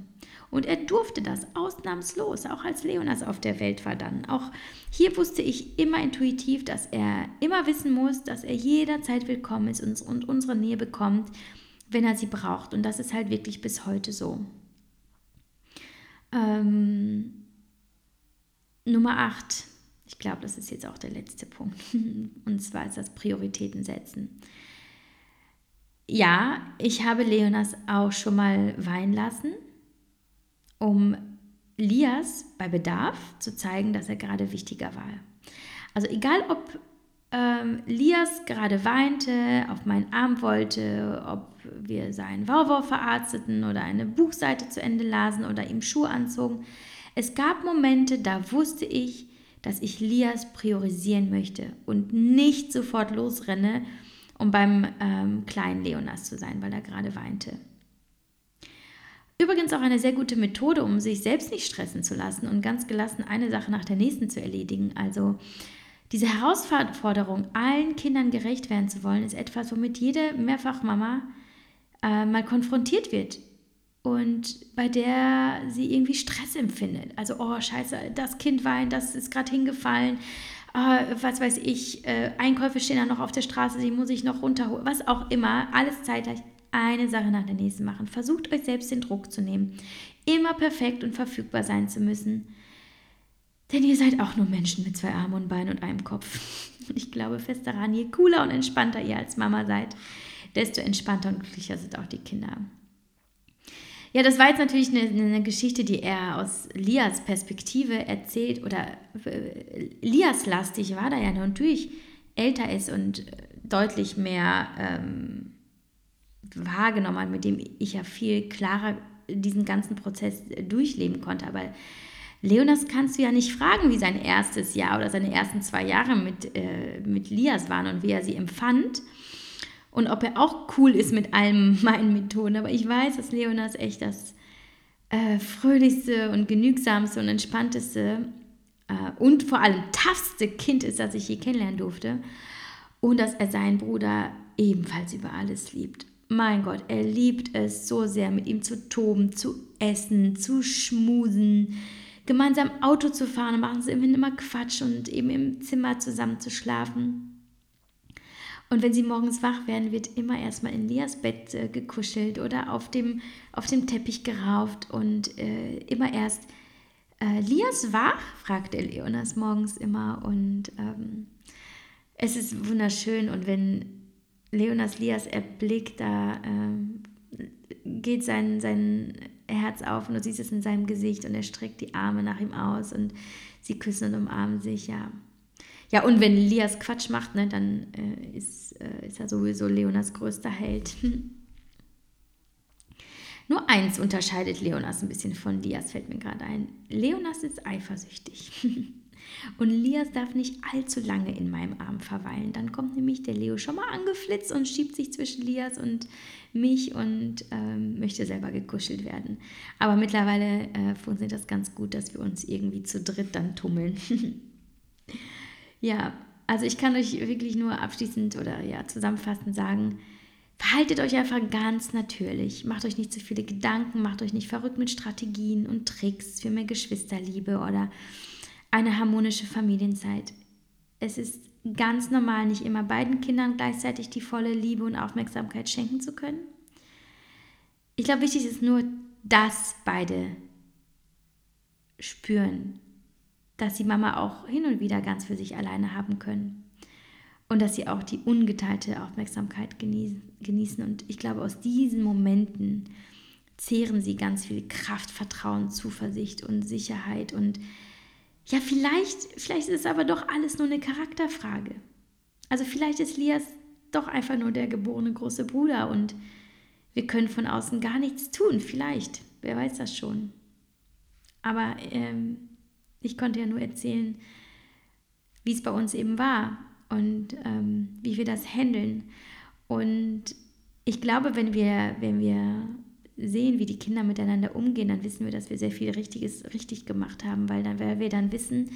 Speaker 1: Und er durfte das ausnahmslos, auch als Leonas auf der Welt war dann. Auch hier wusste ich immer intuitiv, dass er immer wissen muss, dass er jederzeit willkommen ist und unsere Nähe bekommt, wenn er sie braucht. Und das ist halt wirklich bis heute so. Ähm, Nummer 8. Ich glaube, das ist jetzt auch der letzte Punkt. Und zwar ist das Prioritäten setzen. Ja, ich habe Leonas auch schon mal weinen lassen um Lias bei Bedarf zu zeigen, dass er gerade wichtiger war. Also egal, ob ähm, Lias gerade weinte, auf meinen Arm wollte, ob wir seinen Wauwau verarzteten oder eine Buchseite zu Ende lasen oder ihm Schuhe anzogen. Es gab Momente, da wusste ich, dass ich Lias priorisieren möchte und nicht sofort losrenne, um beim ähm, kleinen Leonas zu sein, weil er gerade weinte. Übrigens auch eine sehr gute Methode, um sich selbst nicht stressen zu lassen und ganz gelassen eine Sache nach der nächsten zu erledigen. Also diese Herausforderung, allen Kindern gerecht werden zu wollen, ist etwas, womit jede Mehrfachmama äh, mal konfrontiert wird und bei der sie irgendwie Stress empfindet. Also, oh scheiße, das Kind weint, das ist gerade hingefallen, äh, was weiß ich, äh, Einkäufe stehen da noch auf der Straße, die muss ich noch runterholen, was auch immer, alles zeitgleich eine Sache nach der nächsten machen. Versucht euch selbst den Druck zu nehmen, immer perfekt und verfügbar sein zu müssen. Denn ihr seid auch nur Menschen mit zwei Armen und Beinen und einem Kopf. Und ich glaube fest daran, je cooler und entspannter ihr als Mama seid, desto entspannter und glücklicher sind auch die Kinder. Ja, das war jetzt natürlich eine, eine, Geschichte, die er aus Lias Perspektive erzählt oder äh, Lias lastig war, da er natürlich älter ist und deutlich mehr ähm, wahrgenommen hat, mit dem ich ja viel klarer diesen ganzen Prozess durchleben konnte. Aber Leonas kannst du ja nicht fragen, wie sein erstes Jahr oder seine ersten zwei Jahre mit, äh, mit Lias waren und wie er sie empfand und ob er auch cool ist mit allen meinen Methoden. Aber ich weiß, dass Leonas echt das äh, fröhlichste und genügsamste und entspannteste äh, und vor allem toughste Kind ist, das ich je kennenlernen durfte. Und dass er seinen Bruder ebenfalls über alles liebt. Mein Gott, er liebt es so sehr, mit ihm zu toben, zu essen, zu schmusen, gemeinsam Auto zu fahren, machen sie immer Quatsch und eben im Zimmer zusammen zu schlafen. Und wenn sie morgens wach werden, wird immer erstmal in Lias Bett äh, gekuschelt oder auf dem, auf dem Teppich gerauft und äh, immer erst äh, Lias wach, fragt Leonas morgens immer und ähm, es ist wunderschön und wenn Leonas Lias erblickt, da ähm, geht sein, sein Herz auf und du siehst es in seinem Gesicht und er streckt die Arme nach ihm aus und sie küssen und umarmen sich, ja. Ja, und wenn Lias Quatsch macht, ne, dann äh, ist, äh, ist er sowieso Leonas größter Held. Nur eins unterscheidet Leonas ein bisschen von Lias, fällt mir gerade ein. Leonas ist eifersüchtig. Und Lias darf nicht allzu lange in meinem Arm verweilen. Dann kommt nämlich der Leo schon mal angeflitzt und schiebt sich zwischen Lias und mich und ähm, möchte selber gekuschelt werden. Aber mittlerweile äh, funktioniert das ganz gut, dass wir uns irgendwie zu dritt dann tummeln. ja, also ich kann euch wirklich nur abschließend oder ja zusammenfassend sagen, Verhaltet euch einfach ganz natürlich. Macht euch nicht zu viele Gedanken, macht euch nicht verrückt mit Strategien und Tricks für mehr Geschwisterliebe oder eine harmonische Familienzeit. Es ist ganz normal, nicht immer beiden Kindern gleichzeitig die volle Liebe und Aufmerksamkeit schenken zu können. Ich glaube, wichtig ist nur, dass beide spüren, dass die Mama auch hin und wieder ganz für sich alleine haben können und dass sie auch die ungeteilte Aufmerksamkeit genießen. Und ich glaube, aus diesen Momenten zehren sie ganz viel Kraft, Vertrauen, Zuversicht und Sicherheit und ja, vielleicht, vielleicht ist es aber doch alles nur eine Charakterfrage. Also vielleicht ist Lias doch einfach nur der geborene große Bruder und wir können von außen gar nichts tun. Vielleicht, wer weiß das schon. Aber ähm, ich konnte ja nur erzählen, wie es bei uns eben war und ähm, wie wir das handeln. Und ich glaube, wenn wir, wenn wir sehen, wie die Kinder miteinander umgehen, dann wissen wir, dass wir sehr viel Richtiges richtig gemacht haben, weil, dann, weil wir dann wissen,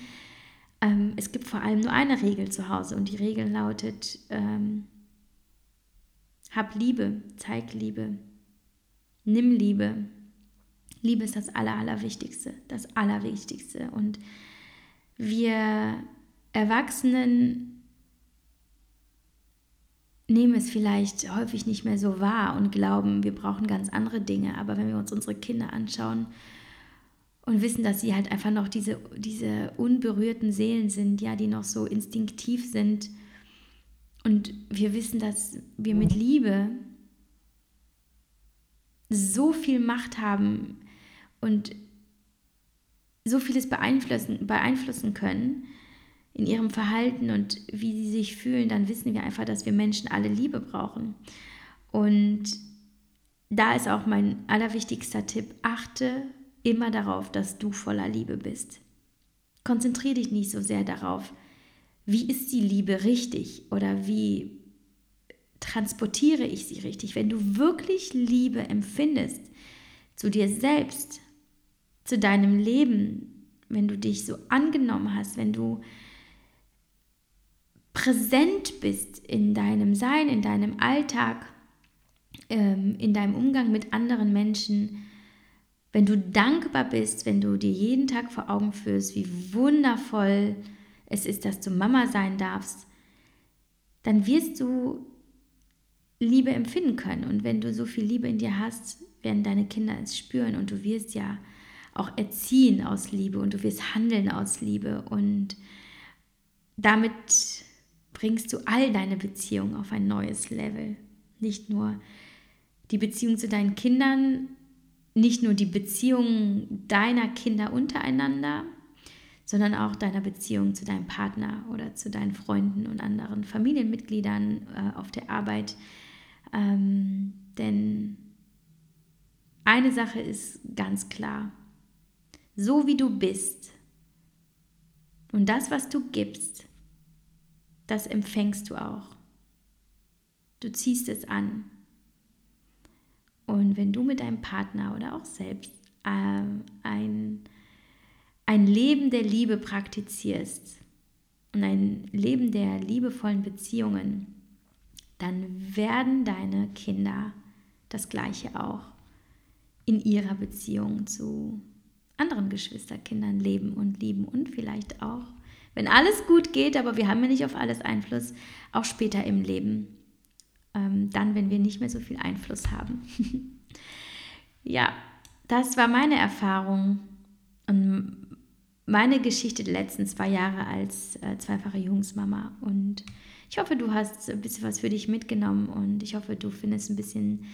Speaker 1: ähm, es gibt vor allem nur eine Regel zu Hause und die Regel lautet, ähm, hab Liebe, zeig Liebe, nimm Liebe. Liebe ist das Aller, Allerwichtigste, das Allerwichtigste. Und wir Erwachsenen nehmen es vielleicht häufig nicht mehr so wahr und glauben, wir brauchen ganz andere Dinge. Aber wenn wir uns unsere Kinder anschauen und wissen, dass sie halt einfach noch diese, diese unberührten Seelen sind, ja, die noch so instinktiv sind, und wir wissen, dass wir mit Liebe so viel Macht haben und so vieles beeinflussen, beeinflussen können, in ihrem Verhalten und wie sie sich fühlen, dann wissen wir einfach, dass wir Menschen alle Liebe brauchen. Und da ist auch mein allerwichtigster Tipp, achte immer darauf, dass du voller Liebe bist. Konzentriere dich nicht so sehr darauf, wie ist die Liebe richtig oder wie transportiere ich sie richtig. Wenn du wirklich Liebe empfindest zu dir selbst, zu deinem Leben, wenn du dich so angenommen hast, wenn du präsent bist in deinem Sein, in deinem Alltag, ähm, in deinem Umgang mit anderen Menschen, wenn du dankbar bist, wenn du dir jeden Tag vor Augen führst, wie wundervoll es ist, dass du Mama sein darfst, dann wirst du Liebe empfinden können. Und wenn du so viel Liebe in dir hast, werden deine Kinder es spüren und du wirst ja auch erziehen aus Liebe und du wirst handeln aus Liebe und damit bringst du all deine Beziehungen auf ein neues Level. Nicht nur die Beziehung zu deinen Kindern, nicht nur die Beziehung deiner Kinder untereinander, sondern auch deiner Beziehung zu deinem Partner oder zu deinen Freunden und anderen Familienmitgliedern äh, auf der Arbeit. Ähm, denn eine Sache ist ganz klar, so wie du bist und das, was du gibst, das empfängst du auch. Du ziehst es an. Und wenn du mit deinem Partner oder auch selbst äh, ein, ein Leben der Liebe praktizierst und ein Leben der liebevollen Beziehungen, dann werden deine Kinder das gleiche auch in ihrer Beziehung zu anderen Geschwisterkindern leben und lieben und vielleicht auch, wenn alles gut geht, aber wir haben ja nicht auf alles Einfluss, auch später im Leben ähm, dann, wenn wir nicht mehr so viel Einfluss haben. ja, das war meine Erfahrung und meine Geschichte der letzten zwei Jahre als äh, zweifache Jungsmama. Und ich hoffe, du hast ein bisschen was für dich mitgenommen und ich hoffe, du findest ein bisschen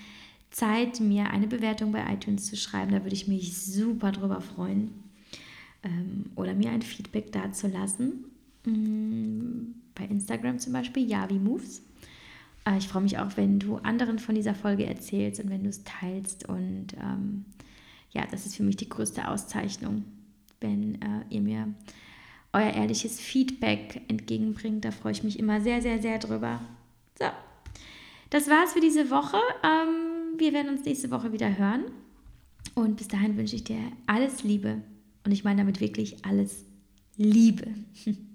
Speaker 1: Zeit, mir eine Bewertung bei iTunes zu schreiben. Da würde ich mich super drüber freuen. Ähm, oder mir ein Feedback dazulassen. Mm, bei Instagram zum Beispiel, Yavi Moves. Äh, ich freue mich auch, wenn du anderen von dieser Folge erzählst und wenn du es teilst. Und ähm, ja, das ist für mich die größte Auszeichnung, wenn äh, ihr mir euer ehrliches Feedback entgegenbringt. Da freue ich mich immer sehr, sehr, sehr drüber. So, das war's für diese Woche. Ähm, wir werden uns nächste Woche wieder hören. Und bis dahin wünsche ich dir alles Liebe. Und ich meine damit wirklich alles Liebe.